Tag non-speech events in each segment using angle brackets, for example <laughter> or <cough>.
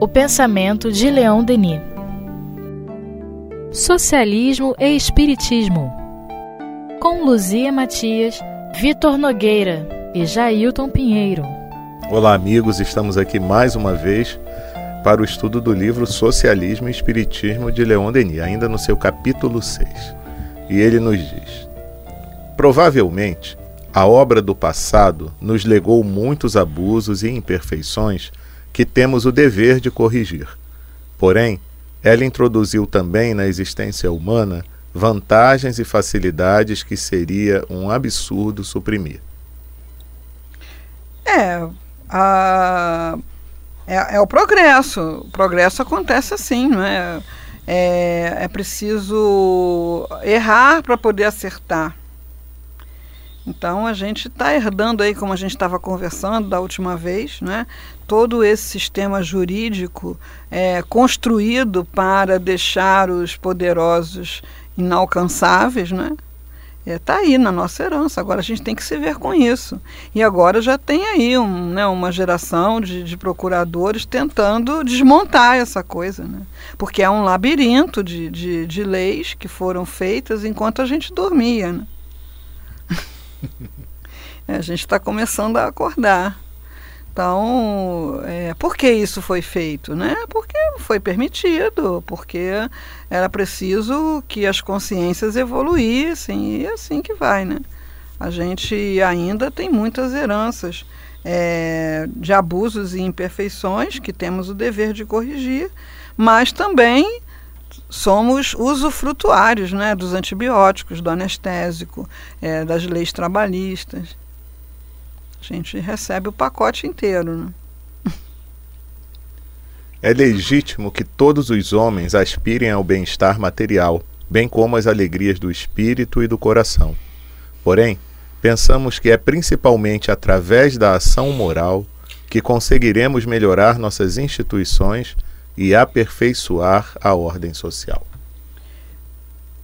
O pensamento de Leon Denis. Socialismo e Espiritismo. Com Luzia Matias, Vitor Nogueira e Jailton Pinheiro. Olá, amigos, estamos aqui mais uma vez para o estudo do livro Socialismo e Espiritismo de Leon Denis, ainda no seu capítulo 6. E ele nos diz: Provavelmente, a obra do passado nos legou muitos abusos e imperfeições que temos o dever de corrigir. Porém, ela introduziu também na existência humana vantagens e facilidades que seria um absurdo suprimir. É, a, é, é, o progresso. O progresso acontece assim, não é? É, é preciso errar para poder acertar. Então a gente está herdando aí, como a gente estava conversando da última vez, né, todo esse sistema jurídico é, construído para deixar os poderosos inalcançáveis, né? Está é, aí na nossa herança. Agora a gente tem que se ver com isso. E agora já tem aí um, né, uma geração de, de, procuradores tentando desmontar essa coisa. Né? Porque é um labirinto de, de, de leis que foram feitas enquanto a gente dormia. Né? A gente está começando a acordar. Então, é, por que isso foi feito? Né? Porque foi permitido, porque era preciso que as consciências evoluíssem e é assim que vai. Né? A gente ainda tem muitas heranças é, de abusos e imperfeições que temos o dever de corrigir, mas também somos usufrutuários né, dos antibióticos, do anestésico, é, das leis trabalhistas. A gente recebe o pacote inteiro. Né? É legítimo que todos os homens aspirem ao bem-estar material, bem como às alegrias do espírito e do coração. Porém, pensamos que é principalmente através da ação moral que conseguiremos melhorar nossas instituições e aperfeiçoar a ordem social.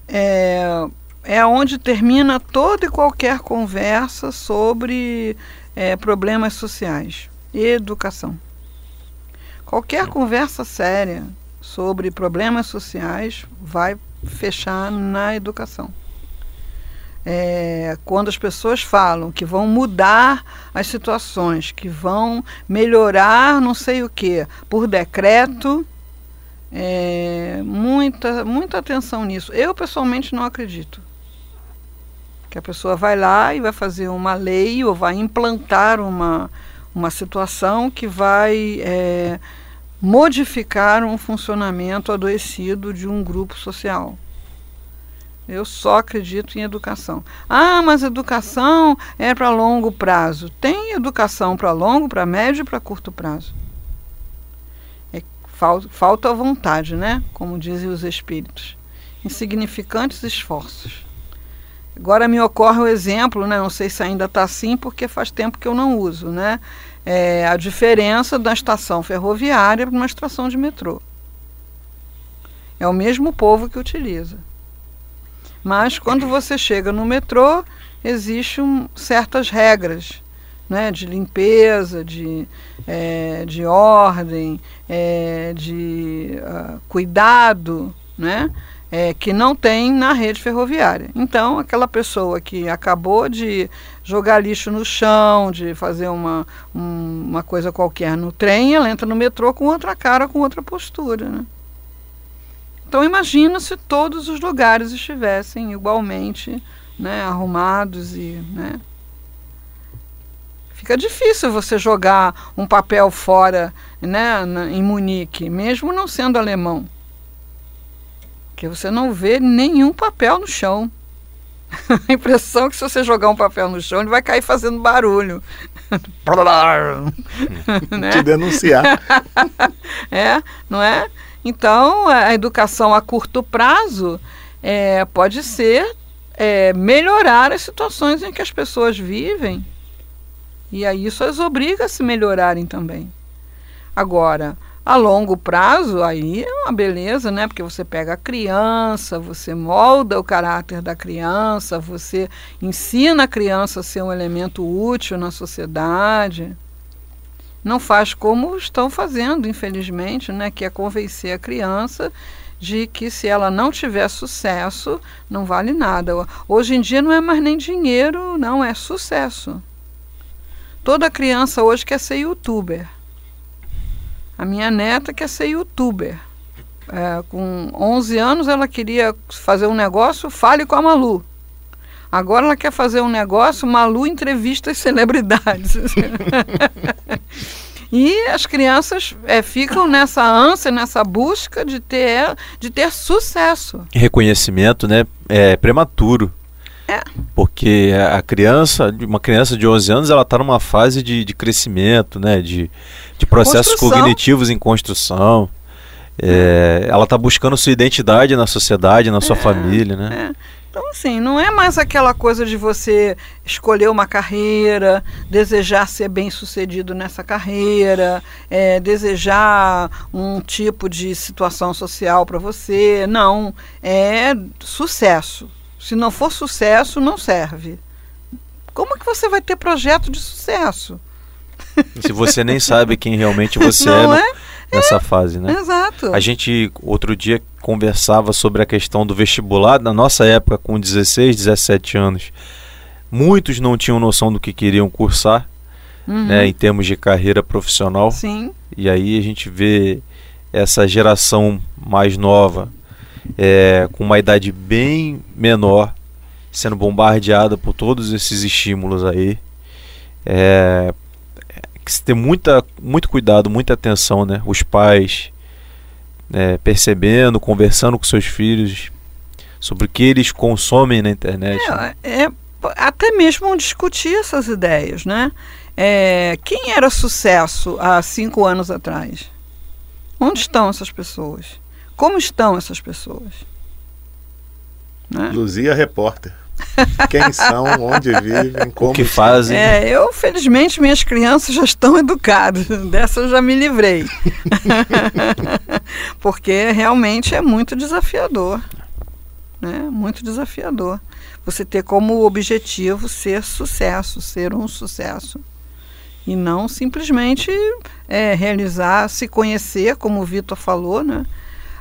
É, é onde termina toda e qualquer conversa sobre é, problemas sociais e educação. Qualquer conversa séria sobre problemas sociais vai fechar na educação. É, quando as pessoas falam que vão mudar as situações, que vão melhorar não sei o que por decreto, é, muita, muita atenção nisso. Eu pessoalmente não acredito. Que a pessoa vai lá e vai fazer uma lei ou vai implantar uma, uma situação que vai é, modificar um funcionamento adoecido de um grupo social. Eu só acredito em educação. Ah, mas educação é para longo prazo. Tem educação para longo, para médio e para curto prazo. É, falta, falta vontade, né? Como dizem os espíritos. Insignificantes esforços. Agora me ocorre o exemplo, né? não sei se ainda está assim, porque faz tempo que eu não uso, né? É a diferença da estação ferroviária para uma estação de metrô. É o mesmo povo que utiliza. Mas quando você chega no metrô, existem certas regras né, de limpeza, de, é, de ordem, é, de uh, cuidado, né, é, que não tem na rede ferroviária. Então, aquela pessoa que acabou de jogar lixo no chão, de fazer uma, um, uma coisa qualquer no trem, ela entra no metrô com outra cara, com outra postura. Né? Então imagina se todos os lugares estivessem igualmente né, arrumados e né, fica difícil você jogar um papel fora né, em Munique, mesmo não sendo alemão. Porque você não vê nenhum papel no chão. <laughs> A impressão é que se você jogar um papel no chão, ele vai cair fazendo barulho. <laughs> né? Te denunciar. <laughs> é, não é? Então, a educação a curto prazo é, pode ser é, melhorar as situações em que as pessoas vivem. E aí isso as obriga a se melhorarem também. Agora, a longo prazo, aí é uma beleza, né? Porque você pega a criança, você molda o caráter da criança, você ensina a criança a ser um elemento útil na sociedade. Não faz como estão fazendo, infelizmente, né, que é convencer a criança de que se ela não tiver sucesso, não vale nada. Hoje em dia não é mais nem dinheiro, não, é sucesso. Toda criança hoje quer ser youtuber. A minha neta quer ser youtuber. É, com 11 anos ela queria fazer um negócio, fale com a Malu. Agora ela quer fazer um negócio, Malu entrevista as celebridades. <laughs> E as crianças é, ficam nessa ânsia, nessa busca de ter, de ter sucesso. Reconhecimento, né? É prematuro. É. Porque a criança, uma criança de 11 anos, ela está numa fase de, de crescimento, né? De, de processos construção. cognitivos em construção. É, ela está buscando sua identidade na sociedade, na sua é, família, né? É. Então, assim, não é mais aquela coisa de você escolher uma carreira, desejar ser bem sucedido nessa carreira, é, desejar um tipo de situação social para você. Não, é sucesso. Se não for sucesso, não serve. Como que você vai ter projeto de sucesso? Se você nem sabe quem realmente você <laughs> não é, é? Nessa é, fase, né? Exato. A gente outro dia conversava sobre a questão do vestibular, na nossa época com 16, 17 anos. Muitos não tinham noção do que queriam cursar, uhum. né, em termos de carreira profissional. Sim. E aí a gente vê essa geração mais nova, é, com uma idade bem menor, sendo bombardeada por todos esses estímulos aí. É, que se ter muita, muito cuidado, muita atenção, né? Os pais é, percebendo, conversando com seus filhos sobre o que eles consomem na internet. É, né? é até mesmo discutir essas ideias, né? É, quem era sucesso há cinco anos atrás? Onde estão essas pessoas? Como estão essas pessoas? Né? Luzia Repórter. Quem são, onde vivem, como. O que fazem. É, eu, felizmente, minhas crianças já estão educadas. <laughs> Dessa eu já me livrei. <laughs> Porque realmente é muito desafiador. Né? Muito desafiador. Você ter como objetivo ser sucesso, ser um sucesso. E não simplesmente é, realizar, se conhecer, como o Vitor falou, né?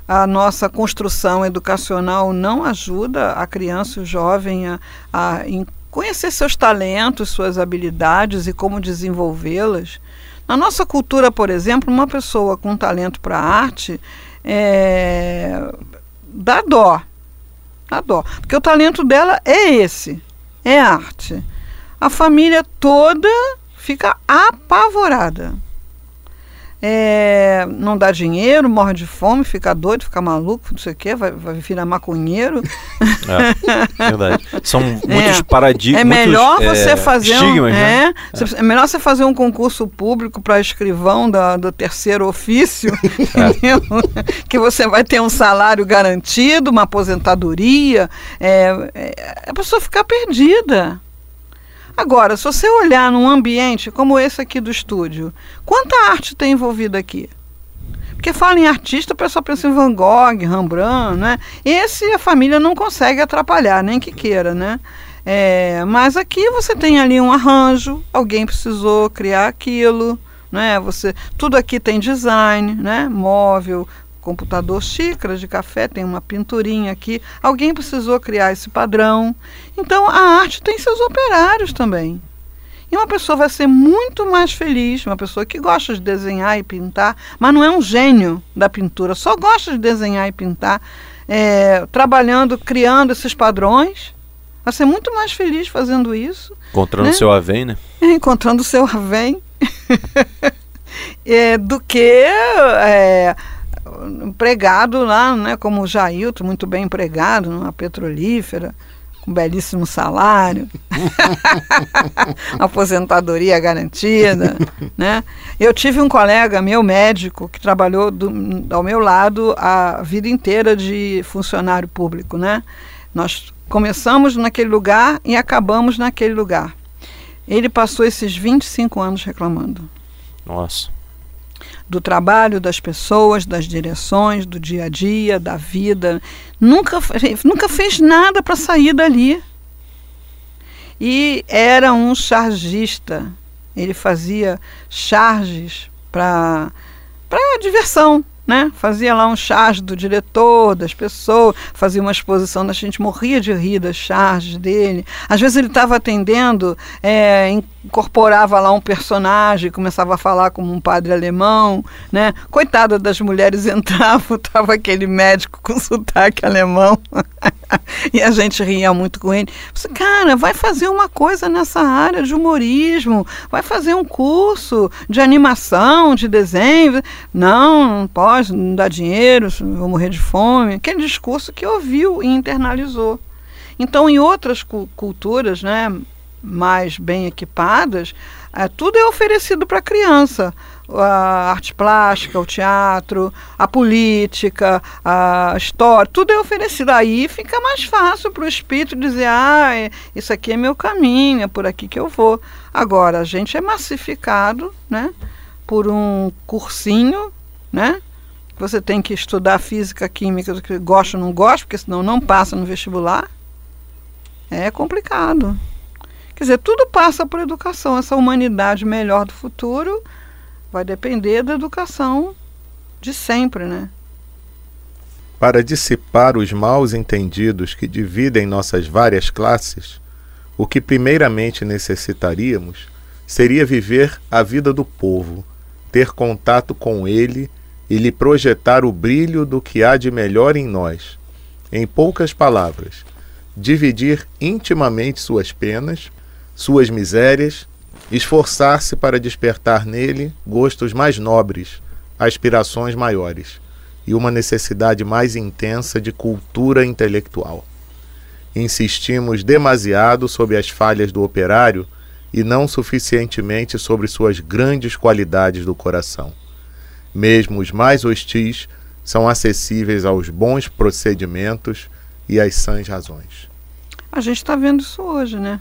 A nossa construção educacional não ajuda a criança e o jovem a, a conhecer seus talentos, suas habilidades e como desenvolvê-las. Na nossa cultura, por exemplo, uma pessoa com talento para arte é, dá dó. Dá dó. Porque o talento dela é esse, é arte. A família toda fica apavorada é, não dá dinheiro, morre de fome, fica doido, fica maluco, não sei o quê, vai, vai virar maconheiro. É, verdade. São <laughs> muitos é, paradigmas. É melhor muitos, você é, fazer um, né? é, é, melhor você fazer um concurso público para escrivão da, do terceiro ofício, <laughs> é. que você vai ter um salário garantido, uma aposentadoria, a pessoa ficar perdida. Agora, se você olhar num ambiente como esse aqui do estúdio, quanta arte tem envolvida aqui? Porque fala em artista, o pessoal pensa em Van Gogh, Rembrandt, né? Esse a família não consegue atrapalhar, nem que queira, né? É, mas aqui você tem ali um arranjo, alguém precisou criar aquilo, né? Você, tudo aqui tem design, né? Móvel, computador, xícaras de café, tem uma pinturinha aqui. Alguém precisou criar esse padrão. Então a arte tem seus operários também. E uma pessoa vai ser muito mais feliz, uma pessoa que gosta de desenhar e pintar, mas não é um gênio da pintura, só gosta de desenhar e pintar, é, trabalhando, criando esses padrões. Vai ser muito mais feliz fazendo isso. Encontrando o né? seu avém, né? É, <laughs> encontrando o seu avém. <laughs> é, do que é, empregado lá, né, como o Jailton, muito bem empregado numa petrolífera, com belíssimo salário, <laughs> aposentadoria garantida, né? Eu tive um colega meu médico que trabalhou do, ao meu lado a vida inteira de funcionário público, né? Nós começamos naquele lugar e acabamos naquele lugar. Ele passou esses 25 anos reclamando. Nossa do trabalho das pessoas, das direções, do dia a dia, da vida. Nunca, nunca fez nada para sair dali. E era um chargista. Ele fazia charges para diversão, né? Fazia lá um charge do diretor, das pessoas, fazia uma exposição, a gente morria de rir das charges dele. Às vezes ele estava atendendo, é, incorporava lá um personagem, começava a falar como um padre alemão, né? Coitada das mulheres <laughs> entravam, estava aquele médico com sotaque alemão <laughs> e a gente ria muito com ele. Cara, vai fazer uma coisa nessa área de humorismo, vai fazer um curso de animação, de desenho. Não, não pode, não dá dinheiro, vou morrer de fome. Aquele discurso que ouviu e internalizou. Então, em outras culturas, né, mais bem equipadas, é, tudo é oferecido para a criança. A arte plástica, o teatro, a política, a história, tudo é oferecido. Aí fica mais fácil para o espírito dizer: ah, é, isso aqui é meu caminho, é por aqui que eu vou. Agora, a gente é massificado né, por um cursinho, né? Você tem que estudar física, química, gosta ou não gosta, porque senão não passa no vestibular. É complicado. Quer dizer, tudo passa por educação. Essa humanidade melhor do futuro vai depender da educação de sempre, né? Para dissipar os maus entendidos que dividem nossas várias classes, o que primeiramente necessitaríamos seria viver a vida do povo, ter contato com ele e lhe projetar o brilho do que há de melhor em nós. Em poucas palavras, dividir intimamente suas penas, suas misérias, esforçar-se para despertar nele gostos mais nobres, aspirações maiores e uma necessidade mais intensa de cultura intelectual. Insistimos demasiado sobre as falhas do operário e não suficientemente sobre suas grandes qualidades do coração. Mesmo os mais hostis são acessíveis aos bons procedimentos e às sãs razões. A gente está vendo isso hoje, né?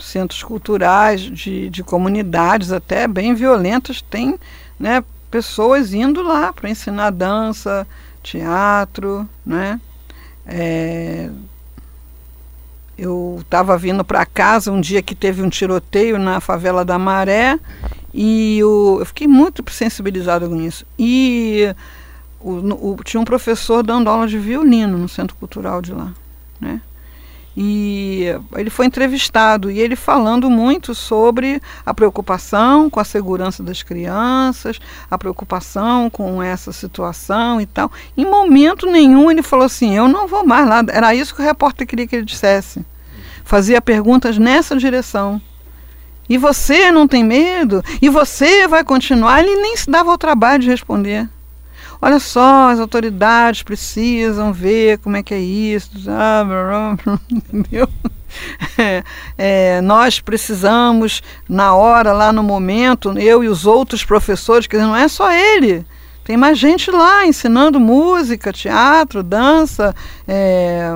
Centros culturais, de, de comunidades até bem violentas, tem né, pessoas indo lá para ensinar dança, teatro, né? É, eu estava vindo para casa um dia que teve um tiroteio na favela da Maré e o, eu fiquei muito sensibilizada com isso. E o, o, tinha um professor dando aula de violino no centro cultural de lá, né? E ele foi entrevistado e ele falando muito sobre a preocupação com a segurança das crianças, a preocupação com essa situação e tal. Em momento nenhum ele falou assim: Eu não vou mais lá. Era isso que o repórter queria que ele dissesse. Fazia perguntas nessa direção. E você não tem medo? E você vai continuar? Ele nem se dava ao trabalho de responder. Olha só, as autoridades precisam ver como é que é isso, <laughs> entendeu? É, é, nós precisamos, na hora, lá no momento, eu e os outros professores, quer dizer, não é só ele, tem mais gente lá ensinando música, teatro, dança, é,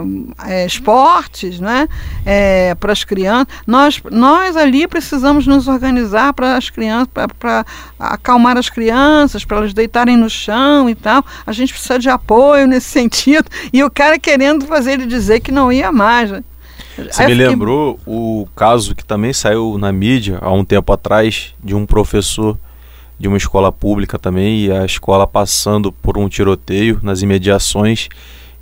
é, esportes, né? É, para as crianças. Nós, nós ali precisamos nos organizar para as crianças, para acalmar as crianças, para elas deitarem no chão e tal. A gente precisa de apoio nesse <laughs> sentido. E o cara querendo fazer ele dizer que não ia mais. Né? Você me lembrou o caso que também saiu na mídia há um tempo atrás de um professor de uma escola pública também e a escola passando por um tiroteio nas imediações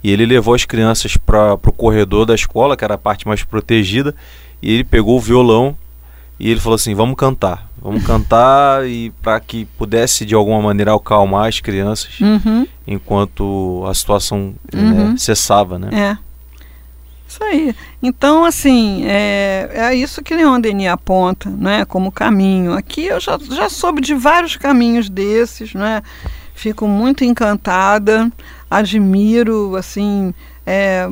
e ele levou as crianças para o corredor da escola, que era a parte mais protegida, e ele pegou o violão e ele falou assim: "Vamos cantar, vamos cantar e para que pudesse de alguma maneira acalmar as crianças uhum. enquanto a situação uhum. né, cessava, né?" É. Isso aí. Então, assim, é, é isso que Leon Denis aponta né, como caminho. Aqui eu já, já soube de vários caminhos desses, né? Fico muito encantada, admiro, assim, é,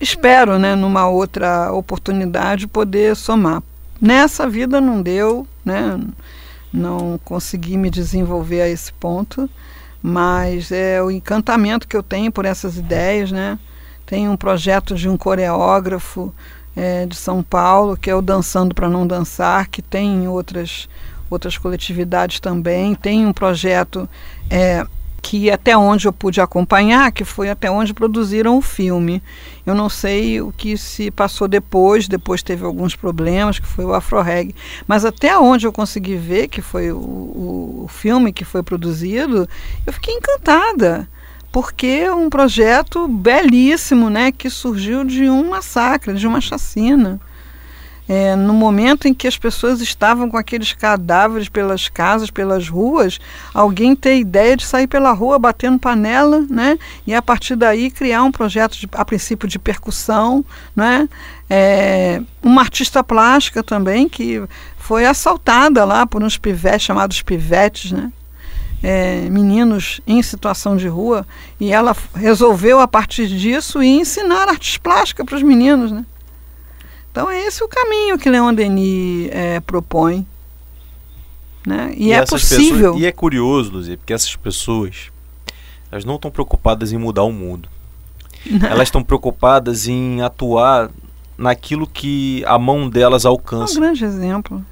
espero, né, numa outra oportunidade poder somar. Nessa vida não deu, né? Não consegui me desenvolver a esse ponto, mas é o encantamento que eu tenho por essas ideias, né? Tem um projeto de um coreógrafo é, de São Paulo, que é o Dançando para Não Dançar, que tem outras, outras coletividades também. Tem um projeto é, que até onde eu pude acompanhar, que foi até onde produziram o filme. Eu não sei o que se passou depois, depois teve alguns problemas, que foi o Afro Reg, mas até onde eu consegui ver, que foi o, o, o filme que foi produzido, eu fiquei encantada porque é um projeto belíssimo, né, que surgiu de um massacre, de uma chacina. É, no momento em que as pessoas estavam com aqueles cadáveres pelas casas, pelas ruas, alguém ter ideia de sair pela rua batendo panela, né? E a partir daí criar um projeto de, a princípio de percussão, né? É, uma artista plástica também que foi assaltada lá por uns pivetes chamados pivetes, né? É, meninos em situação de rua e ela resolveu a partir disso ir ensinar artes plásticas para os meninos, né? Então é esse o caminho que Leon Denis é, propõe. Né? E, e é possível. Pessoas, e é curioso, Luzia, porque essas pessoas elas não estão preocupadas em mudar o mundo. Não. <laughs> Elas estão preocupadas em atuar naquilo que a mão delas alcança. É um grande exemplo.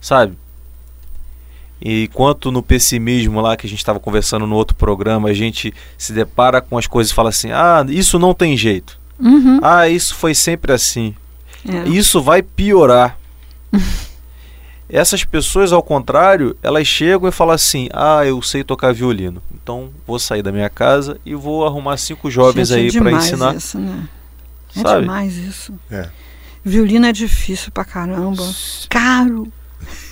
Sabe? E quanto no pessimismo lá que a gente estava conversando no outro programa, a gente se depara com as coisas e fala assim: ah, isso não tem jeito. Uhum. Ah, isso foi sempre assim. É. Isso vai piorar. <laughs> Essas pessoas, ao contrário, elas chegam e falam assim: Ah, eu sei tocar violino. Então vou sair da minha casa e vou arrumar cinco jovens Gente, aí é para ensinar. Isso, né? É Sabe? demais isso. É. Violino é difícil pra caramba. Caro.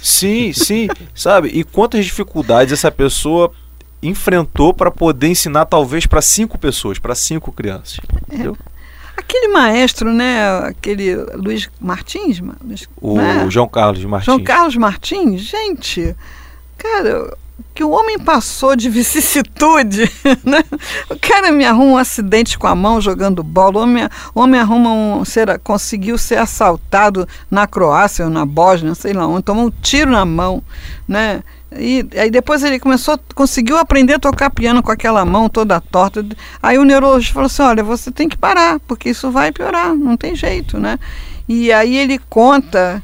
Sim, sim. Sabe? E quantas dificuldades essa pessoa enfrentou para poder ensinar, talvez, para cinco pessoas, para cinco crianças. É. Entendeu? Aquele maestro, né? Aquele Luiz Martins. O né? João Carlos Martins. João Carlos Martins, gente, cara, que o homem passou de vicissitude, <laughs> né? O cara me arruma um acidente com a mão jogando bola, o homem, o homem arruma um, ser, conseguiu ser assaltado na Croácia ou na Bósnia, sei lá onde, tomou um tiro na mão, né? E aí depois ele começou, conseguiu aprender a tocar piano com aquela mão toda torta. Aí o neurologista falou assim: olha, você tem que parar, porque isso vai piorar, não tem jeito, né? E aí ele conta,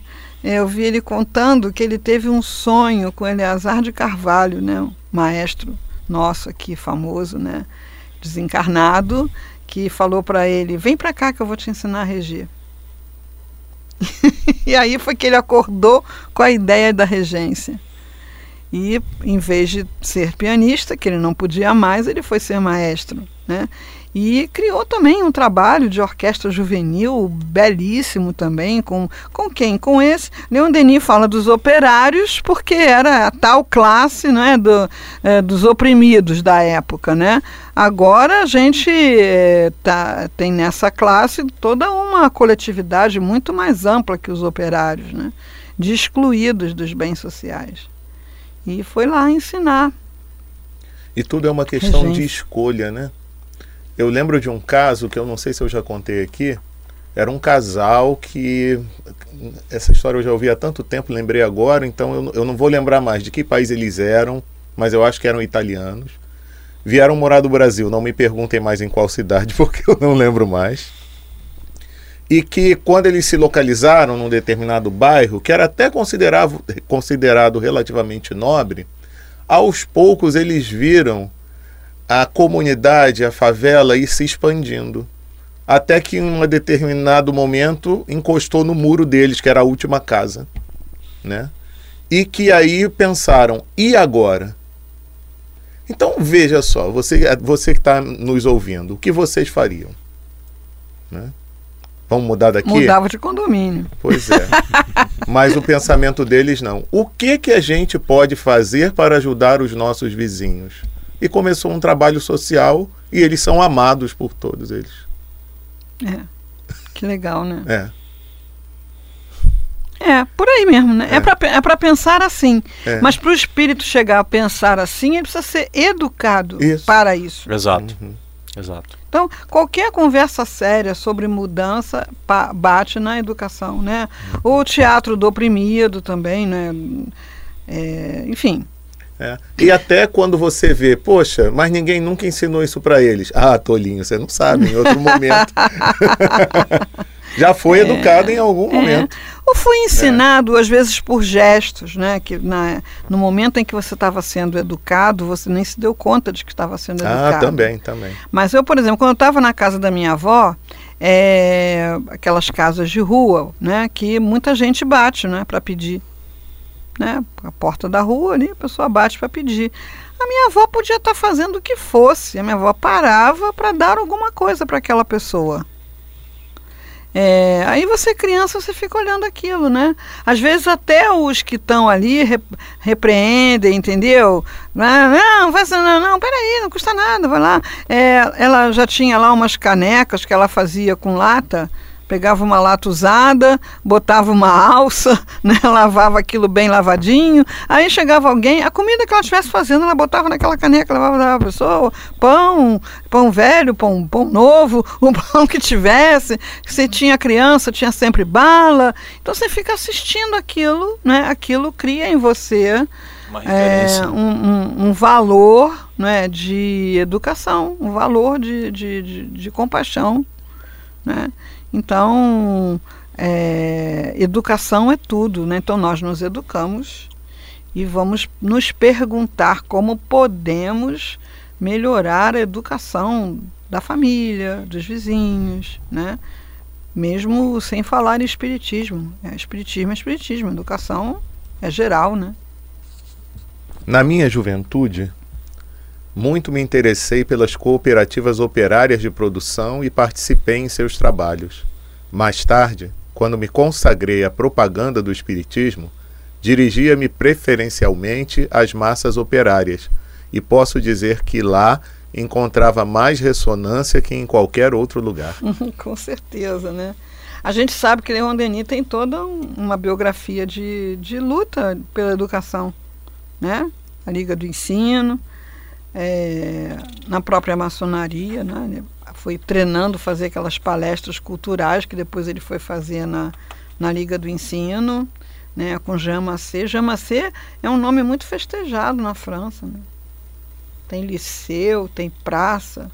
eu vi ele contando que ele teve um sonho com Eleazar de Carvalho, né? Um maestro nosso aqui, famoso, né? Desencarnado, que falou para ele: vem para cá que eu vou te ensinar a reger. <laughs> e aí foi que ele acordou com a ideia da regência. E em vez de ser pianista, que ele não podia mais, ele foi ser maestro. Né? E criou também um trabalho de orquestra juvenil belíssimo também. Com, com quem? Com esse. Leon Denis fala dos operários, porque era a tal classe né, do, é, dos oprimidos da época. Né? Agora a gente é, tá, tem nessa classe toda uma coletividade muito mais ampla que os operários, né? de excluídos dos bens sociais. E foi lá ensinar. E tudo é uma questão de escolha, né? Eu lembro de um caso que eu não sei se eu já contei aqui. Era um casal que. Essa história eu já ouvi há tanto tempo, lembrei agora, então eu, eu não vou lembrar mais de que país eles eram, mas eu acho que eram italianos. Vieram morar do Brasil, não me perguntem mais em qual cidade, <laughs> porque eu não lembro mais e que quando eles se localizaram num determinado bairro, que era até considerado, considerado relativamente nobre, aos poucos eles viram a comunidade, a favela ir se expandindo. Até que em um determinado momento encostou no muro deles, que era a última casa. Né? E que aí pensaram, e agora? Então veja só, você, você que está nos ouvindo, o que vocês fariam? Né? Vamos mudar daqui? Mudava de condomínio. Pois é. <laughs> Mas o pensamento deles não. O que que a gente pode fazer para ajudar os nossos vizinhos? E começou um trabalho social e eles são amados por todos eles. É. Que legal, né? É. É, por aí mesmo, né? É, é para é pensar assim. É. Mas para o espírito chegar a pensar assim, ele precisa ser educado isso. para isso. Exato. Uhum. Exato. Então, qualquer conversa séria sobre mudança bate na educação, né? O teatro do oprimido também, né? É, enfim. É. E até quando você vê, poxa, mas ninguém nunca ensinou isso para eles. Ah, tolinho, você não sabe, em outro momento. <laughs> Já foi é, educado em algum é. momento. Ou foi ensinado, é. às vezes, por gestos, né? Que na, no momento em que você estava sendo educado, você nem se deu conta de que estava sendo ah, educado. Ah, também, também. Mas eu, por exemplo, quando eu estava na casa da minha avó, é, aquelas casas de rua, né? Que muita gente bate, né? Para pedir. Né? A porta da rua ali, a pessoa bate para pedir. A minha avó podia estar tá fazendo o que fosse. A minha avó parava para dar alguma coisa para aquela pessoa. É, aí você criança, você fica olhando aquilo, né? Às vezes até os que estão ali repreendem, entendeu? Não, não, vai, não, não, peraí, não custa nada, vai lá. É, ela já tinha lá umas canecas que ela fazia com lata, pegava uma lata usada, botava uma alça, <laughs> né, lavava aquilo bem lavadinho, aí chegava alguém, a comida que ela estivesse fazendo, ela botava naquela caneca, levava da pessoa, pão, pão velho, pão, pão novo, <laughs> o pão que tivesse, se tinha criança, tinha sempre bala, então você fica assistindo aquilo, né, aquilo cria em você é, um, um, um, valor né, de educação, um valor de, de, de, de compaixão, né? Então, é, educação é tudo, né? Então nós nos educamos e vamos nos perguntar como podemos melhorar a educação da família, dos vizinhos, né? Mesmo sem falar em espiritismo. É, espiritismo é espiritismo, educação é geral, né? Na minha juventude, muito me interessei pelas cooperativas operárias de produção e participei em seus trabalhos. Mais tarde, quando me consagrei à propaganda do Espiritismo, dirigia-me preferencialmente às massas operárias, e posso dizer que lá encontrava mais ressonância que em qualquer outro lugar. <laughs> Com certeza, né? A gente sabe que Leon Denis tem toda uma biografia de, de luta pela educação, né? A Liga do Ensino, é, na própria maçonaria, né? foi treinando fazer aquelas palestras culturais que depois ele foi fazer na, na Liga do Ensino, né, com. Jean Massé é um nome muito festejado na França. Né? Tem liceu, tem praça.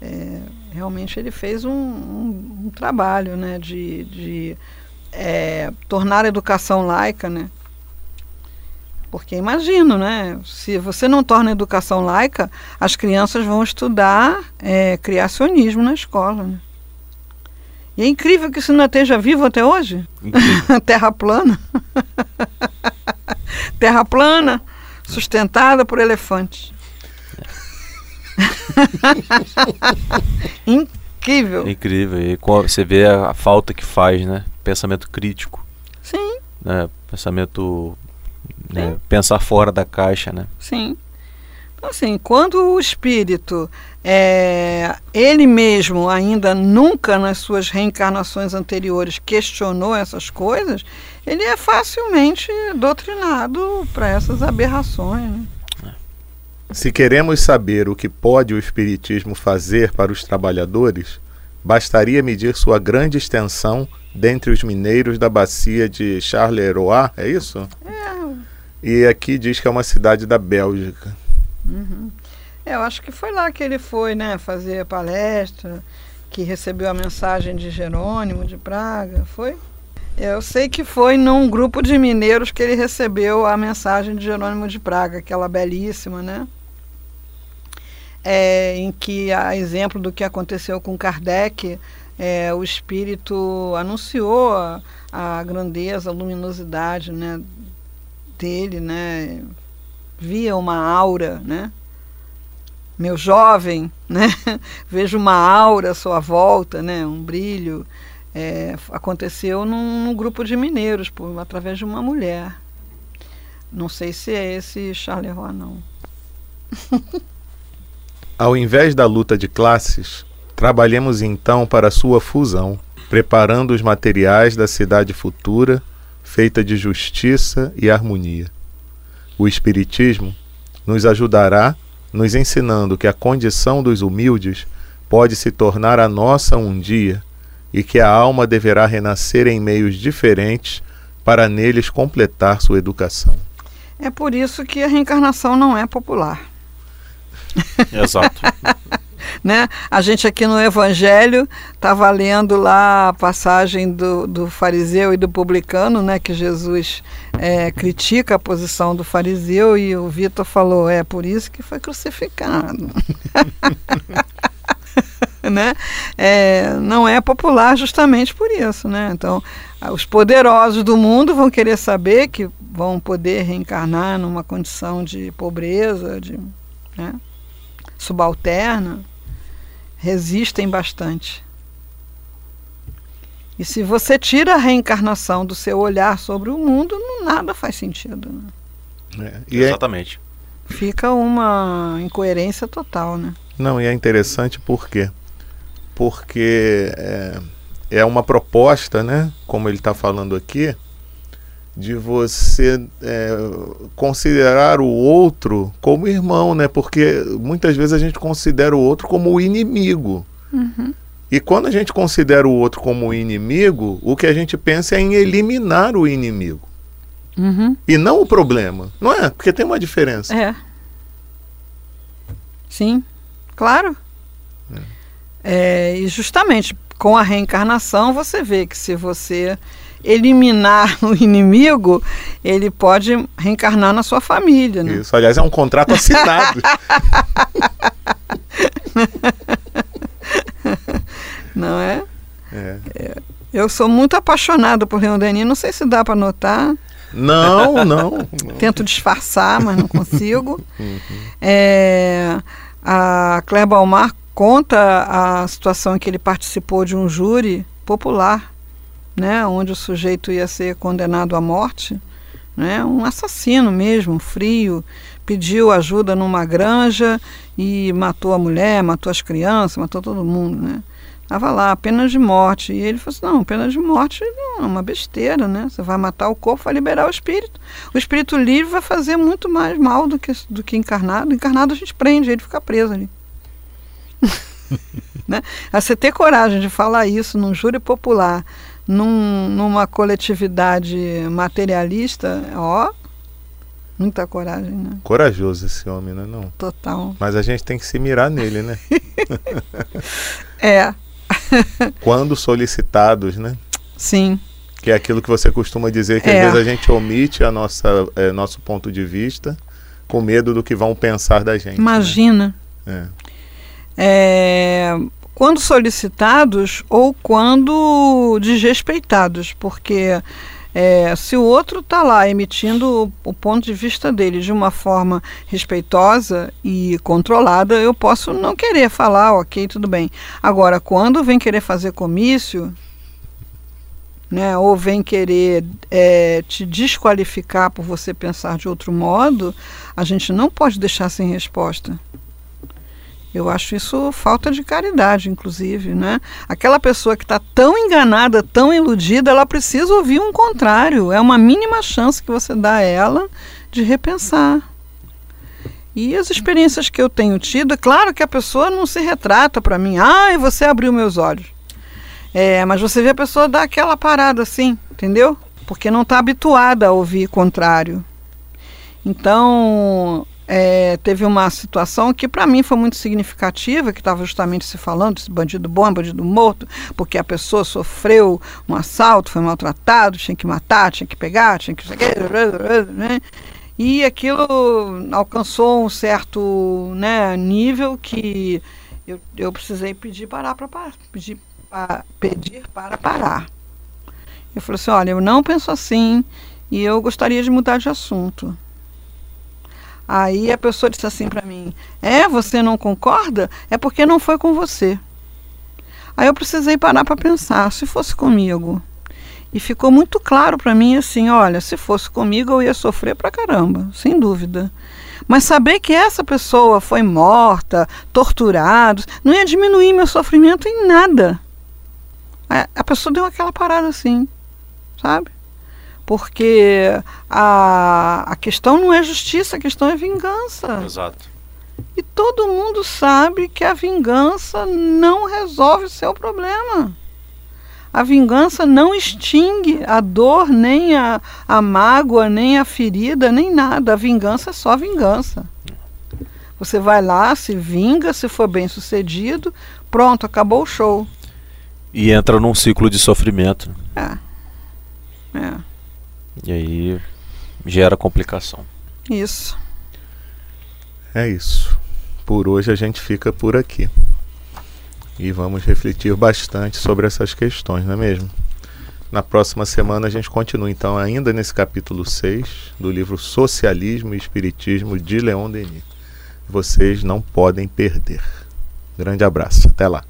É, realmente ele fez um, um, um trabalho né, de, de é, tornar a educação laica, né, porque imagino, né? Se você não torna a educação laica, as crianças vão estudar é, criacionismo na escola. Né? E é incrível que isso não esteja vivo até hoje. <laughs> Terra plana. <laughs> Terra plana, sustentada por elefantes. <laughs> incrível. Incrível. E você vê a, a, falta que faz, né? Pensamento crítico. Sim. Né? Pensamento né? Pensar fora da caixa, né? Sim. Então, assim, quando o espírito, é, ele mesmo ainda nunca nas suas reencarnações anteriores questionou essas coisas, ele é facilmente doutrinado para essas aberrações. Né? Se queremos saber o que pode o Espiritismo fazer para os trabalhadores, bastaria medir sua grande extensão dentre os mineiros da bacia de Charleroi, é isso? É, e aqui diz que é uma cidade da Bélgica. Uhum. É, eu acho que foi lá que ele foi, né, fazer palestra, que recebeu a mensagem de Jerônimo de Praga, foi? Eu sei que foi num grupo de mineiros que ele recebeu a mensagem de Jerônimo de Praga, aquela belíssima, né? É, em que, a exemplo do que aconteceu com Kardec, é, o espírito anunciou a, a grandeza, a luminosidade né, dele, né? Via uma aura, né? Meu jovem, né? <laughs> Vejo uma aura à sua volta, né? Um brilho. É, aconteceu num, num, grupo de mineiros, por, através de uma mulher. Não sei se é esse Charleroi, não. <laughs> Ao invés da luta de classes, trabalhemos então para sua fusão, preparando os materiais da cidade futura feita de justiça e harmonia. O Espiritismo nos ajudará nos ensinando que a condição dos humildes pode se tornar a nossa um dia e que a alma deverá renascer em meios diferentes para neles completar sua educação. É por isso que a reencarnação não é popular. Exato. <laughs> né? A gente aqui no Evangelho estava lendo lá a passagem do, do fariseu e do publicano, né? Que Jesus é, critica a posição do fariseu e o Vitor falou, é por isso que foi crucificado. <laughs> né? É, não é popular justamente por isso, né? Então, os poderosos do mundo vão querer saber que vão poder reencarnar numa condição de pobreza, de né? subalterna, resistem bastante. E se você tira a reencarnação do seu olhar sobre o mundo, nada faz sentido. Né? É, é Exatamente. É, fica uma incoerência total, né? Não, e é interessante por quê? Porque é, é uma proposta, né? Como ele está falando aqui, de você é, considerar o outro como irmão, né? Porque muitas vezes a gente considera o outro como o inimigo. Uhum. E quando a gente considera o outro como inimigo, o que a gente pensa é em eliminar o inimigo. Uhum. E não o problema. Não é? Porque tem uma diferença. É. Sim, claro. É. É, e justamente com a reencarnação você vê que se você eliminar <laughs> o inimigo, ele pode reencarnar na sua família. Né? Isso, aliás, é um contrato assinado. <laughs> Não é? é? é? Eu sou muito apaixonado por Leon Denis, não sei se dá para notar. Não, <laughs> não, não. Tento disfarçar, mas não consigo. Uhum. É, a Claire Balmar conta a situação em que ele participou de um júri popular né, onde o sujeito ia ser condenado à morte, né, um assassino mesmo, frio, pediu ajuda numa granja e matou a mulher, matou as crianças, matou todo mundo, né? Estava lá, pena de morte. E ele falou assim, não, pena de morte não, é uma besteira, né? Você vai matar o corpo, vai liberar o espírito. O espírito livre vai fazer muito mais mal do que, do que encarnado. Encarnado a gente prende, ele fica preso ali. <laughs> né? A você ter coragem de falar isso num júri popular, num, numa coletividade materialista, ó, muita coragem, né? Corajoso esse homem, né? Não. Total. Mas a gente tem que se mirar nele, né? <laughs> é. <laughs> Quando solicitados, né? Sim. Que é aquilo que você costuma dizer, que é. às vezes a gente omite a nossa, é, nosso ponto de vista com medo do que vão pensar da gente. Né? Imagina. Né? É. é quando solicitados ou quando desrespeitados, porque é, se o outro está lá emitindo o, o, ponto de vista dele de uma forma respeitosa e controlada, eu posso não querer falar, ok, tudo bem. Agora, quando vem querer fazer comício, né, ou vem querer é, te desqualificar por você pensar de outro modo, a gente não pode deixar sem resposta. Eu acho isso falta de caridade, inclusive, né? Aquela pessoa que está tão enganada, tão iludida, ela precisa ouvir um contrário. É uma mínima chance que você dá a ela de repensar. E as experiências que eu tenho tido, é claro que a pessoa não se retrata para mim. Ah, você abriu meus olhos. É, mas você vê a pessoa dar aquela parada assim, entendeu? Porque não está habituada a ouvir contrário. Então, é, teve uma situação que para mim foi muito significativa, que estava justamente se falando desse bandido bom, bandido morto, porque a pessoa sofreu um assalto, foi maltratado, tinha que matar, tinha que pegar, tinha que né? e aquilo alcançou um certo né, nível que eu, eu precisei pedir parar para pedir, para pedir para parar. Eu falei assim, olha, eu não penso assim e eu gostaria de mudar de assunto. Aí a pessoa disse assim para mim: É, você não concorda? É porque não foi com você. Aí eu precisei parar para pensar: se fosse comigo. E ficou muito claro para mim assim: olha, se fosse comigo eu ia sofrer pra caramba, sem dúvida. Mas saber que essa pessoa foi morta, torturada, não ia diminuir meu sofrimento em nada. A pessoa deu aquela parada assim, sabe? Porque a, a questão não é justiça, a questão é vingança. Exato. E todo mundo sabe que a vingança não resolve o seu problema. A vingança não extingue a dor, nem a, a mágoa, nem a ferida, nem nada. A vingança é só vingança. Você vai lá, se vinga, se for bem sucedido, pronto, acabou o show. E entra num ciclo de sofrimento. É. É. E aí gera complicação. Isso. É isso. Por hoje a gente fica por aqui. E vamos refletir bastante sobre essas questões, não é mesmo? Na próxima semana a gente continua então ainda nesse capítulo 6 do livro Socialismo e Espiritismo de Leon Denis. Vocês não podem perder. Grande abraço, até lá.